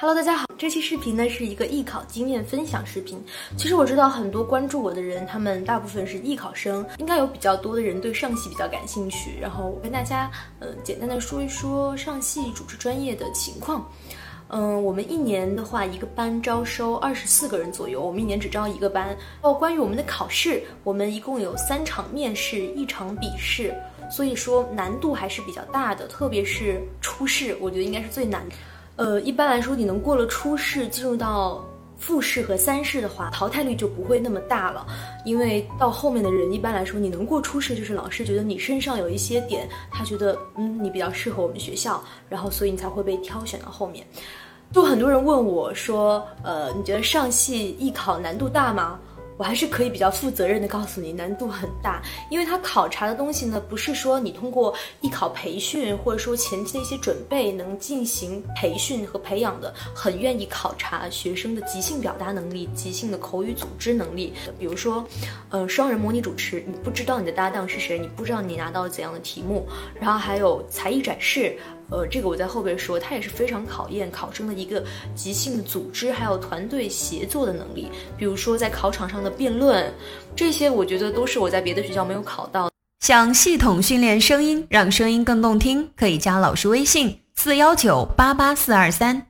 Hello，大家好，这期视频呢是一个艺考经验分享视频。其实我知道很多关注我的人，他们大部分是艺考生，应该有比较多的人对上戏比较感兴趣。然后我跟大家，嗯，简单的说一说上戏主持专业的情况。嗯，我们一年的话，一个班招收二十四个人左右，我们一年只招一个班。哦，关于我们的考试，我们一共有三场面试，一场笔试，所以说难度还是比较大的，特别是初试，我觉得应该是最难。呃，一般来说，你能过了初试，进入到复试和三试的话，淘汰率就不会那么大了。因为到后面的人，一般来说，你能过初试，就是老师觉得你身上有一些点，他觉得嗯你比较适合我们学校，然后所以你才会被挑选到后面。就很多人问我说，呃，你觉得上戏艺考难度大吗？我还是可以比较负责任的告诉你，难度很大，因为它考察的东西呢，不是说你通过艺考培训或者说前期的一些准备能进行培训和培养的，很愿意考察学生的即兴表达能力、即兴的口语组织能力。比如说，嗯，双人模拟主持，你不知道你的搭档是谁，你不知道你拿到了怎样的题目，然后还有才艺展示。呃，这个我在后边说，它也是非常考验考生的一个即兴组织，还有团队协作的能力。比如说在考场上的辩论，这些我觉得都是我在别的学校没有考到。想系统训练声音，让声音更动听，可以加老师微信：四幺九八八四二三。